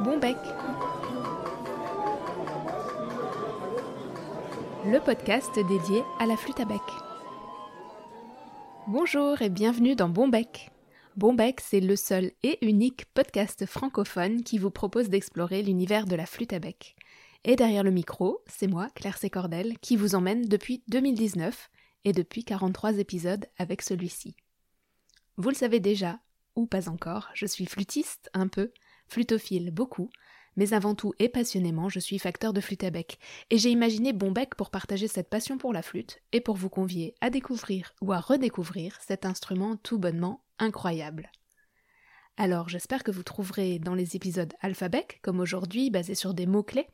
Bon bec. Le podcast dédié à la flûte à bec. Bonjour et bienvenue dans Bon bec. Bon bec, c'est le seul et unique podcast francophone qui vous propose d'explorer l'univers de la flûte à bec. Et derrière le micro, c'est moi, Claire Sécordel, qui vous emmène depuis 2019 et depuis 43 épisodes avec celui-ci. Vous le savez déjà, ou pas encore, je suis flûtiste un peu, flutophile beaucoup, mais avant tout et passionnément, je suis facteur de flûte à bec, et j'ai imaginé Bonbec pour partager cette passion pour la flûte et pour vous convier à découvrir ou à redécouvrir cet instrument tout bonnement incroyable. Alors j'espère que vous trouverez dans les épisodes alphabec, comme aujourd'hui, basés sur des mots-clés,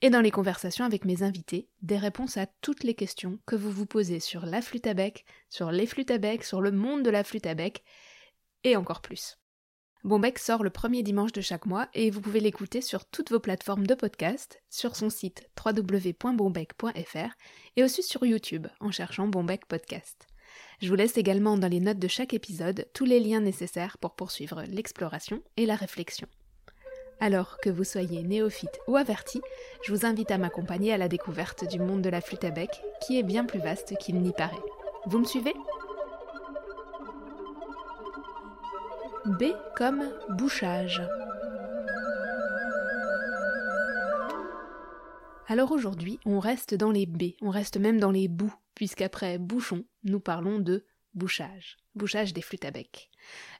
et dans les conversations avec mes invités, des réponses à toutes les questions que vous vous posez sur la flûte à bec, sur les flûtes à bec, sur le monde de la flûte à bec, et encore plus. Bonbec sort le premier dimanche de chaque mois et vous pouvez l'écouter sur toutes vos plateformes de podcast, sur son site www.bonbec.fr et aussi sur YouTube en cherchant Bonbec Podcast. Je vous laisse également dans les notes de chaque épisode tous les liens nécessaires pour poursuivre l'exploration et la réflexion. Alors que vous soyez néophyte ou averti, je vous invite à m'accompagner à la découverte du monde de la flûte à bec, qui est bien plus vaste qu'il n'y paraît. Vous me suivez? B comme bouchage. Alors aujourd'hui, on reste dans les B, on reste même dans les bouts, puisqu'après bouchon, nous parlons de bouchage, bouchage des flûtes à bec.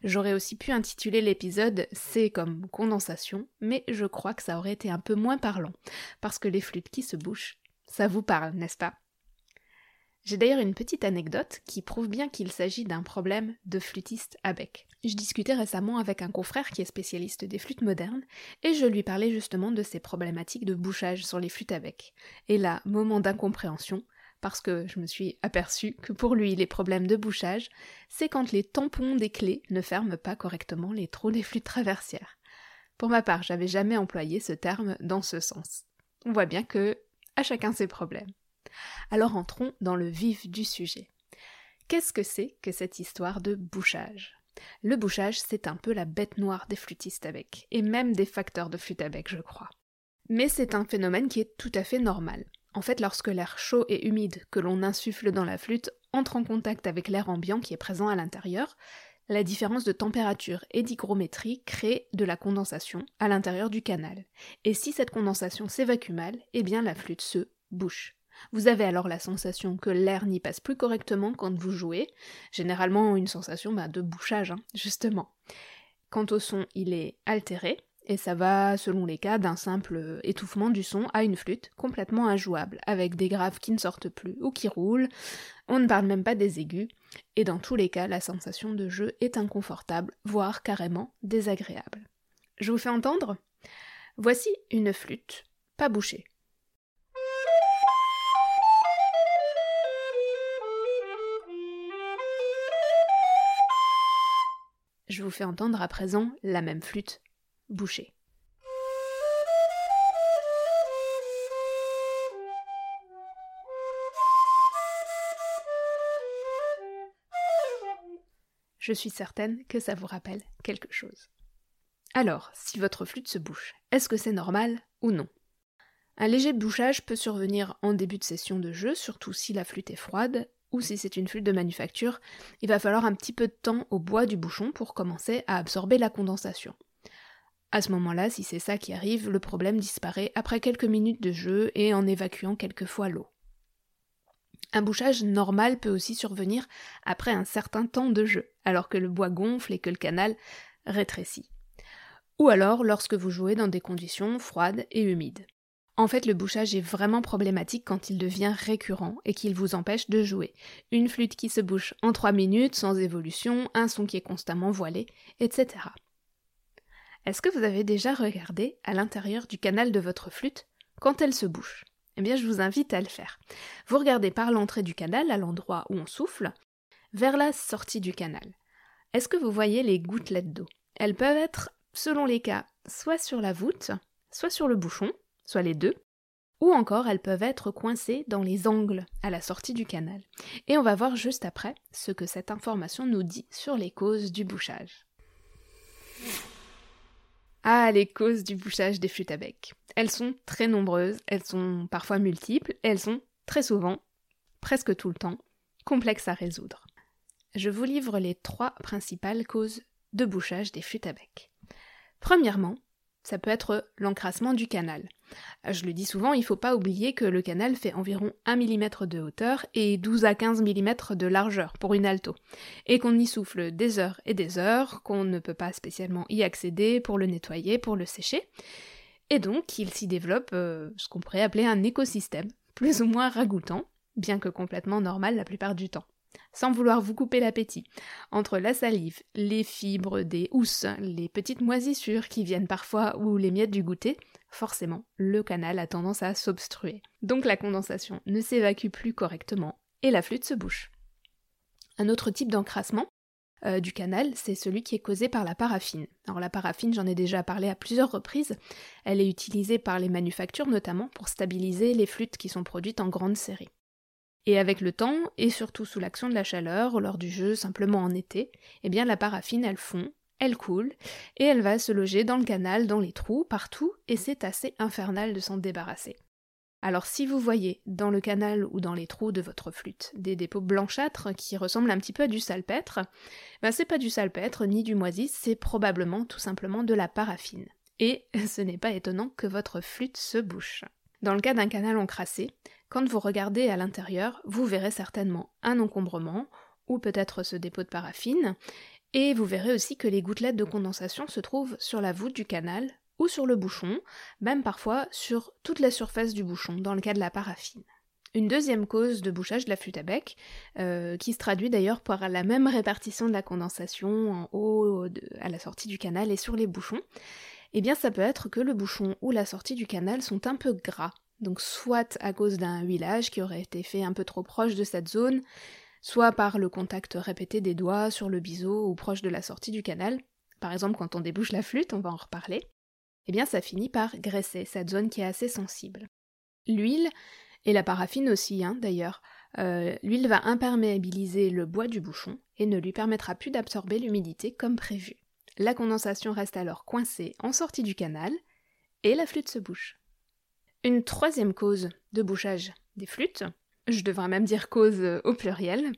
J'aurais aussi pu intituler l'épisode C comme condensation, mais je crois que ça aurait été un peu moins parlant, parce que les flûtes qui se bouchent, ça vous parle, n'est-ce pas? J'ai d'ailleurs une petite anecdote qui prouve bien qu'il s'agit d'un problème de flûtiste à bec. Je discutais récemment avec un confrère qui est spécialiste des flûtes modernes, et je lui parlais justement de ces problématiques de bouchage sur les flûtes à bec. Et là, moment d'incompréhension, parce que je me suis aperçue que pour lui, les problèmes de bouchage, c'est quand les tampons des clés ne ferment pas correctement les trous des flûtes traversières. Pour ma part, j'avais jamais employé ce terme dans ce sens. On voit bien que à chacun ses problèmes. Alors entrons dans le vif du sujet. Qu'est-ce que c'est que cette histoire de bouchage? Le bouchage, c'est un peu la bête noire des flûtistes avec, et même des facteurs de flûte à bec, je crois. Mais c'est un phénomène qui est tout à fait normal. En fait, lorsque l'air chaud et humide que l'on insuffle dans la flûte entre en contact avec l'air ambiant qui est présent à l'intérieur, la différence de température et d'hygrométrie crée de la condensation à l'intérieur du canal. Et si cette condensation s'évacue mal, eh bien la flûte se bouche. Vous avez alors la sensation que l'air n'y passe plus correctement quand vous jouez, généralement une sensation bah, de bouchage, hein, justement. Quant au son, il est altéré, et ça va, selon les cas, d'un simple étouffement du son à une flûte complètement injouable, avec des graves qui ne sortent plus ou qui roulent, on ne parle même pas des aigus, et dans tous les cas, la sensation de jeu est inconfortable, voire carrément désagréable. Je vous fais entendre? Voici une flûte, pas bouchée. Je vous fais entendre à présent la même flûte, bouchée. Je suis certaine que ça vous rappelle quelque chose. Alors, si votre flûte se bouche, est-ce que c'est normal ou non? Un léger bouchage peut survenir en début de session de jeu, surtout si la flûte est froide, ou si c'est une flûte de manufacture, il va falloir un petit peu de temps au bois du bouchon pour commencer à absorber la condensation. À ce moment-là, si c'est ça qui arrive, le problème disparaît après quelques minutes de jeu et en évacuant quelquefois l'eau. Un bouchage normal peut aussi survenir après un certain temps de jeu, alors que le bois gonfle et que le canal rétrécit. Ou alors lorsque vous jouez dans des conditions froides et humides. En fait, le bouchage est vraiment problématique quand il devient récurrent et qu'il vous empêche de jouer. Une flûte qui se bouche en 3 minutes, sans évolution, un son qui est constamment voilé, etc. Est-ce que vous avez déjà regardé à l'intérieur du canal de votre flûte quand elle se bouche? Eh bien, je vous invite à le faire. Vous regardez par l'entrée du canal, à l'endroit où on souffle, vers la sortie du canal. Est-ce que vous voyez les gouttelettes d'eau? Elles peuvent être, selon les cas, soit sur la voûte, soit sur le bouchon, soit les deux, ou encore elles peuvent être coincées dans les angles à la sortie du canal. Et on va voir juste après ce que cette information nous dit sur les causes du bouchage. Ah, les causes du bouchage des flûtes à bec. Elles sont très nombreuses, elles sont parfois multiples, elles sont très souvent, presque tout le temps, complexes à résoudre. Je vous livre les trois principales causes de bouchage des flûtes à bec. Premièrement, ça peut être l'encrassement du canal. Je le dis souvent, il ne faut pas oublier que le canal fait environ 1 mm de hauteur et 12 à 15 mm de largeur pour une alto, et qu'on y souffle des heures et des heures, qu'on ne peut pas spécialement y accéder pour le nettoyer, pour le sécher, et donc il s'y développe euh, ce qu'on pourrait appeler un écosystème, plus ou moins ragoûtant, bien que complètement normal la plupart du temps sans vouloir vous couper l'appétit. Entre la salive, les fibres des housses, les petites moisissures qui viennent parfois ou les miettes du goûter, forcément, le canal a tendance à s'obstruer. Donc la condensation ne s'évacue plus correctement et la flûte se bouche. Un autre type d'encrassement euh, du canal, c'est celui qui est causé par la paraffine. Alors la paraffine, j'en ai déjà parlé à plusieurs reprises, elle est utilisée par les manufactures notamment pour stabiliser les flûtes qui sont produites en grande série. Et avec le temps, et surtout sous l'action de la chaleur, lors du jeu simplement en été, eh bien la paraffine elle fond, elle coule, et elle va se loger dans le canal, dans les trous, partout, et c'est assez infernal de s'en débarrasser. Alors si vous voyez dans le canal ou dans les trous de votre flûte des dépôts blanchâtres qui ressemblent un petit peu à du salpêtre, ben c'est pas du salpêtre ni du moisi, c'est probablement tout simplement de la paraffine. Et ce n'est pas étonnant que votre flûte se bouche. Dans le cas d'un canal encrassé, quand vous regardez à l'intérieur, vous verrez certainement un encombrement, ou peut-être ce dépôt de paraffine, et vous verrez aussi que les gouttelettes de condensation se trouvent sur la voûte du canal ou sur le bouchon, même parfois sur toute la surface du bouchon, dans le cas de la paraffine. Une deuxième cause de bouchage de la flûte à bec, euh, qui se traduit d'ailleurs par la même répartition de la condensation en haut, à la sortie du canal et sur les bouchons, eh bien ça peut être que le bouchon ou la sortie du canal sont un peu gras, donc soit à cause d'un huilage qui aurait été fait un peu trop proche de cette zone, soit par le contact répété des doigts sur le biseau ou proche de la sortie du canal, par exemple quand on débouche la flûte, on va en reparler, eh bien ça finit par graisser cette zone qui est assez sensible. L'huile, et la paraffine aussi hein, d'ailleurs, euh, l'huile va imperméabiliser le bois du bouchon et ne lui permettra plus d'absorber l'humidité comme prévu. La condensation reste alors coincée en sortie du canal et la flûte se bouche. Une troisième cause de bouchage des flûtes, je devrais même dire cause euh, au pluriel,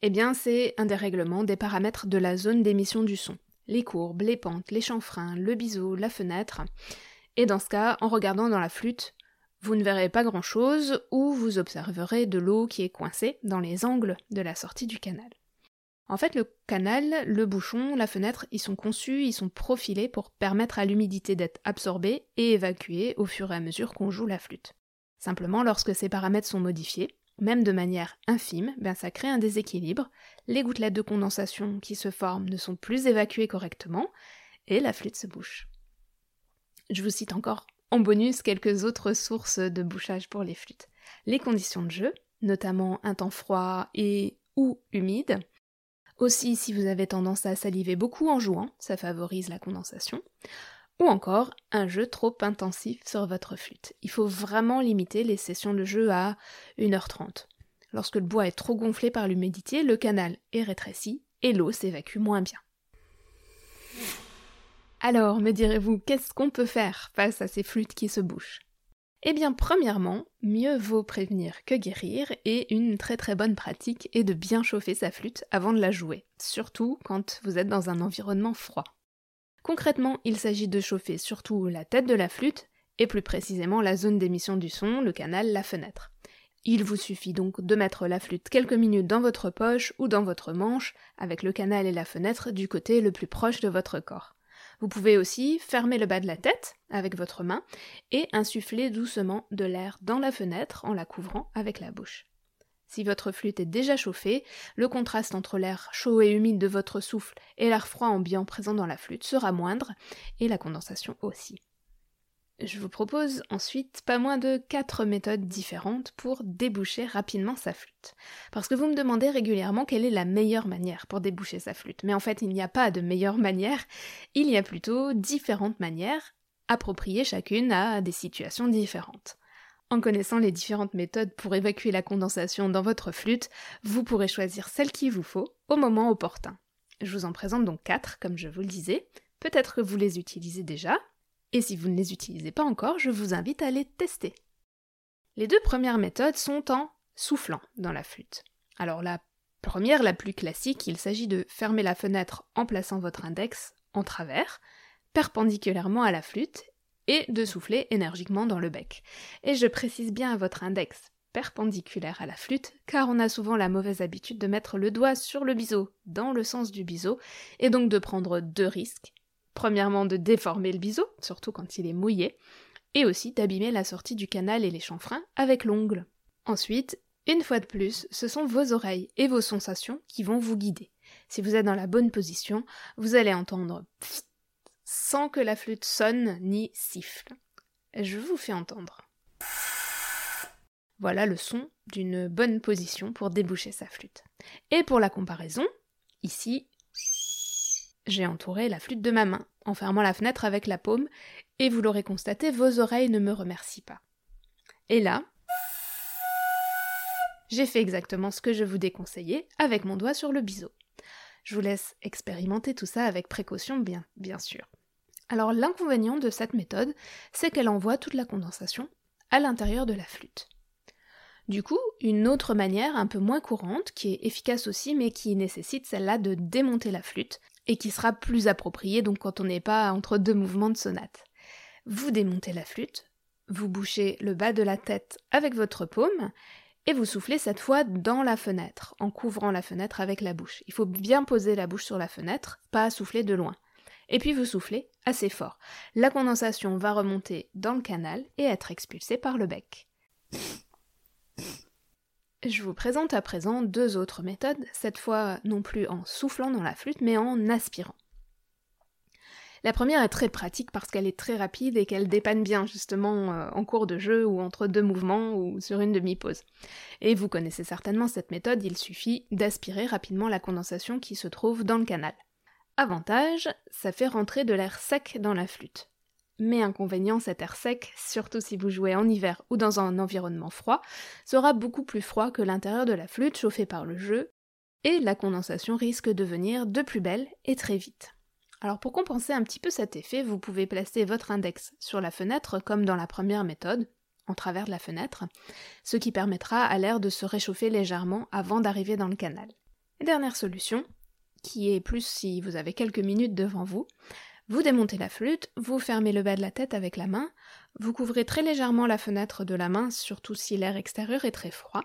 eh bien c'est un dérèglement des paramètres de la zone d'émission du son. Les courbes, les pentes, les chanfreins, le biseau, la fenêtre. Et dans ce cas, en regardant dans la flûte, vous ne verrez pas grand-chose ou vous observerez de l'eau qui est coincée dans les angles de la sortie du canal. En fait, le canal, le bouchon, la fenêtre, ils sont conçus, ils sont profilés pour permettre à l'humidité d'être absorbée et évacuée au fur et à mesure qu'on joue la flûte. Simplement, lorsque ces paramètres sont modifiés, même de manière infime, ben ça crée un déséquilibre, les gouttelettes de condensation qui se forment ne sont plus évacuées correctement, et la flûte se bouche. Je vous cite encore en bonus quelques autres sources de bouchage pour les flûtes. Les conditions de jeu, notamment un temps froid et ou humide, aussi, si vous avez tendance à saliver beaucoup en jouant, ça favorise la condensation. Ou encore, un jeu trop intensif sur votre flûte. Il faut vraiment limiter les sessions de jeu à 1h30. Lorsque le bois est trop gonflé par l'humidité, le canal est rétréci et l'eau s'évacue moins bien. Alors, me direz-vous, qu'est-ce qu'on peut faire face à ces flûtes qui se bouchent? Eh bien, premièrement, mieux vaut prévenir que guérir, et une très très bonne pratique est de bien chauffer sa flûte avant de la jouer, surtout quand vous êtes dans un environnement froid. Concrètement, il s'agit de chauffer surtout la tête de la flûte, et plus précisément la zone d'émission du son, le canal, la fenêtre. Il vous suffit donc de mettre la flûte quelques minutes dans votre poche ou dans votre manche, avec le canal et la fenêtre du côté le plus proche de votre corps. Vous pouvez aussi fermer le bas de la tête avec votre main et insuffler doucement de l'air dans la fenêtre en la couvrant avec la bouche. Si votre flûte est déjà chauffée, le contraste entre l'air chaud et humide de votre souffle et l'air froid ambiant présent dans la flûte sera moindre et la condensation aussi. Je vous propose ensuite pas moins de 4 méthodes différentes pour déboucher rapidement sa flûte. Parce que vous me demandez régulièrement quelle est la meilleure manière pour déboucher sa flûte. Mais en fait, il n'y a pas de meilleure manière, il y a plutôt différentes manières, appropriées chacune à des situations différentes. En connaissant les différentes méthodes pour évacuer la condensation dans votre flûte, vous pourrez choisir celle qu'il vous faut au moment opportun. Je vous en présente donc 4, comme je vous le disais. Peut-être que vous les utilisez déjà, et si vous ne les utilisez pas encore, je vous invite à les tester. Les deux premières méthodes sont en soufflant dans la flûte. Alors la première, la plus classique, il s'agit de fermer la fenêtre en plaçant votre index en travers, perpendiculairement à la flûte, et de souffler énergiquement dans le bec. Et je précise bien votre index perpendiculaire à la flûte, car on a souvent la mauvaise habitude de mettre le doigt sur le biseau, dans le sens du biseau, et donc de prendre deux risques. Premièrement, de déformer le biseau, surtout quand il est mouillé, et aussi d'abîmer la sortie du canal et les chanfreins avec l'ongle. Ensuite, une fois de plus, ce sont vos oreilles et vos sensations qui vont vous guider. Si vous êtes dans la bonne position, vous allez entendre sans que la flûte sonne ni siffle. Je vous fais entendre. Voilà le son d'une bonne position pour déboucher sa flûte. Et pour la comparaison, ici, j'ai entouré la flûte de ma main, en fermant la fenêtre avec la paume, et vous l'aurez constaté, vos oreilles ne me remercient pas. Et là, j'ai fait exactement ce que je vous déconseillais avec mon doigt sur le biseau. Je vous laisse expérimenter tout ça avec précaution, bien, bien sûr. Alors l'inconvénient de cette méthode, c'est qu'elle envoie toute la condensation à l'intérieur de la flûte. Du coup, une autre manière un peu moins courante, qui est efficace aussi, mais qui nécessite celle-là de démonter la flûte, et qui sera plus appropriée donc quand on n'est pas entre deux mouvements de sonate. Vous démontez la flûte, vous bouchez le bas de la tête avec votre paume, et vous soufflez cette fois dans la fenêtre, en couvrant la fenêtre avec la bouche. Il faut bien poser la bouche sur la fenêtre, pas souffler de loin. Et puis vous soufflez assez fort. La condensation va remonter dans le canal et être expulsée par le bec. Je vous présente à présent deux autres méthodes, cette fois non plus en soufflant dans la flûte, mais en aspirant. La première est très pratique parce qu'elle est très rapide et qu'elle dépanne bien justement euh, en cours de jeu ou entre deux mouvements ou sur une demi-pause. Et vous connaissez certainement cette méthode, il suffit d'aspirer rapidement la condensation qui se trouve dans le canal. Avantage, ça fait rentrer de l'air sec dans la flûte. Mais inconvénient, cet air sec, surtout si vous jouez en hiver ou dans un environnement froid, sera beaucoup plus froid que l'intérieur de la flûte chauffée par le jeu, et la condensation risque de venir de plus belle et très vite. Alors pour compenser un petit peu cet effet, vous pouvez placer votre index sur la fenêtre comme dans la première méthode, en travers de la fenêtre, ce qui permettra à l'air de se réchauffer légèrement avant d'arriver dans le canal. Dernière solution, qui est plus si vous avez quelques minutes devant vous, vous démontez la flûte, vous fermez le bas de la tête avec la main, vous couvrez très légèrement la fenêtre de la main, surtout si l'air extérieur est très froid,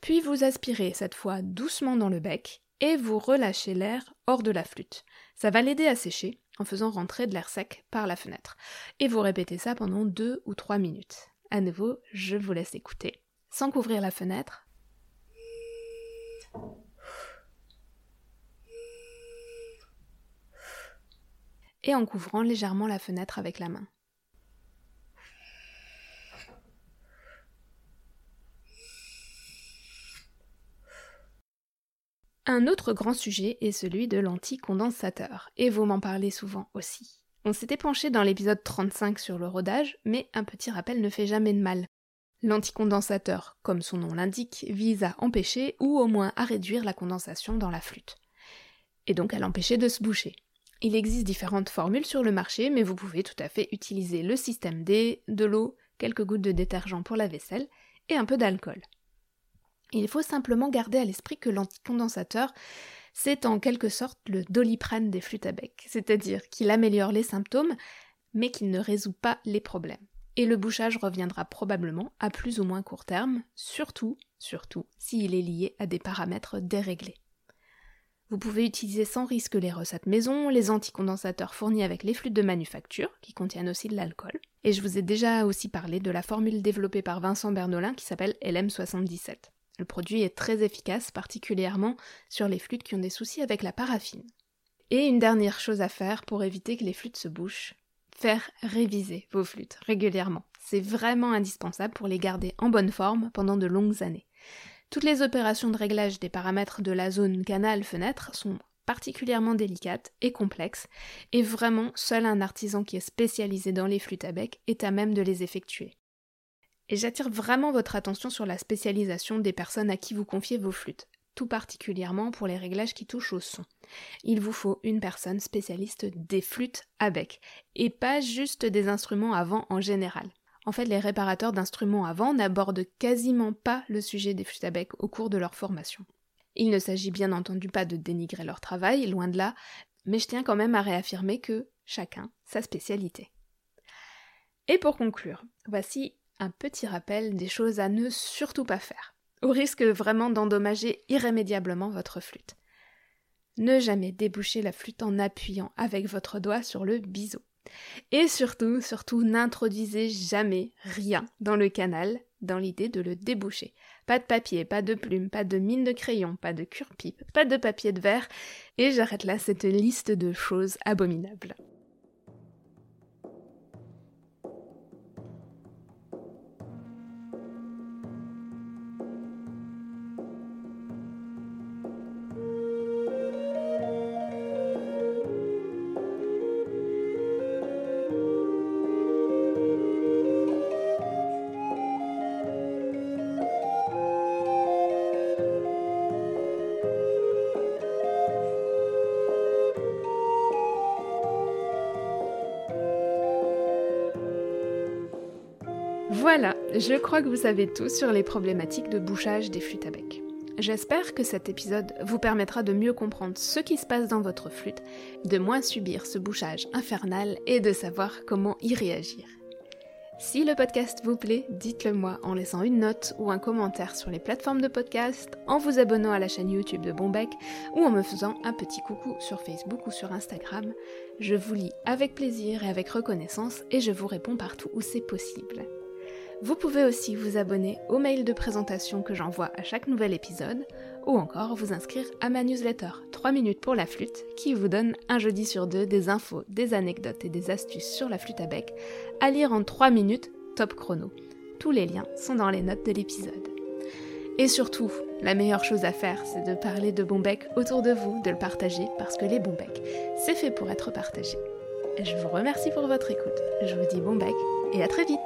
puis vous aspirez cette fois doucement dans le bec, et vous relâchez l'air hors de la flûte. Ça va l'aider à sécher en faisant rentrer de l'air sec par la fenêtre. Et vous répétez ça pendant deux ou trois minutes. À nouveau, je vous laisse écouter. Sans couvrir la fenêtre. Et en couvrant légèrement la fenêtre avec la main. Un autre grand sujet est celui de l'anticondensateur, et vous m'en parlez souvent aussi. On s'était penché dans l'épisode 35 sur le rodage, mais un petit rappel ne fait jamais de mal. L'anticondensateur, comme son nom l'indique, vise à empêcher ou au moins à réduire la condensation dans la flûte, et donc à l'empêcher de se boucher. Il existe différentes formules sur le marché, mais vous pouvez tout à fait utiliser le système D, de l'eau, quelques gouttes de détergent pour la vaisselle et un peu d'alcool. Il faut simplement garder à l'esprit que l'anticondensateur, c'est en quelque sorte le doliprane des flûtes à bec, c'est-à-dire qu'il améliore les symptômes, mais qu'il ne résout pas les problèmes. Et le bouchage reviendra probablement à plus ou moins court terme, surtout, surtout, s'il est lié à des paramètres déréglés. Vous pouvez utiliser sans risque les recettes maison, les anticondensateurs fournis avec les flûtes de manufacture, qui contiennent aussi de l'alcool. Et je vous ai déjà aussi parlé de la formule développée par Vincent Bernolin qui s'appelle LM77. Le produit est très efficace, particulièrement sur les flûtes qui ont des soucis avec la paraffine. Et une dernière chose à faire pour éviter que les flûtes se bouchent, faire réviser vos flûtes régulièrement. C'est vraiment indispensable pour les garder en bonne forme pendant de longues années. Toutes les opérations de réglage des paramètres de la zone canal-fenêtre sont particulièrement délicates et complexes, et vraiment seul un artisan qui est spécialisé dans les flûtes à bec est à même de les effectuer. Et j'attire vraiment votre attention sur la spécialisation des personnes à qui vous confiez vos flûtes. tout particulièrement pour les réglages qui touchent au son. Il vous faut une personne spécialiste des flûtes à bec, et pas juste des instruments avant en général. En fait, les réparateurs d'instruments avant n'abordent quasiment pas le sujet des flûtes à bec au cours de leur formation. Il ne s'agit bien entendu pas de dénigrer leur travail, loin de là, mais je tiens quand même à réaffirmer que chacun sa spécialité. Et pour conclure, voici un petit rappel des choses à ne surtout pas faire, au risque vraiment d'endommager irrémédiablement votre flûte. Ne jamais déboucher la flûte en appuyant avec votre doigt sur le biseau. Et surtout, surtout, n'introduisez jamais rien dans le canal dans l'idée de le déboucher. Pas de papier, pas de plume, pas de mine de crayon, pas de cure-pipe, pas de papier de verre, et j'arrête là cette liste de choses abominables. Je crois que vous savez tout sur les problématiques de bouchage des flûtes à bec. J'espère que cet épisode vous permettra de mieux comprendre ce qui se passe dans votre flûte, de moins subir ce bouchage infernal et de savoir comment y réagir. Si le podcast vous plaît, dites-le moi en laissant une note ou un commentaire sur les plateformes de podcast, en vous abonnant à la chaîne YouTube de Bombec ou en me faisant un petit coucou sur Facebook ou sur Instagram. Je vous lis avec plaisir et avec reconnaissance et je vous réponds partout où c'est possible. Vous pouvez aussi vous abonner au mail de présentation que j'envoie à chaque nouvel épisode, ou encore vous inscrire à ma newsletter 3 minutes pour la flûte, qui vous donne un jeudi sur deux des infos, des anecdotes et des astuces sur la flûte à bec, à lire en 3 minutes, top chrono. Tous les liens sont dans les notes de l'épisode. Et surtout, la meilleure chose à faire, c'est de parler de bon bec autour de vous, de le partager, parce que les bons becs, c'est fait pour être partagé. Je vous remercie pour votre écoute, je vous dis bon bec et à très vite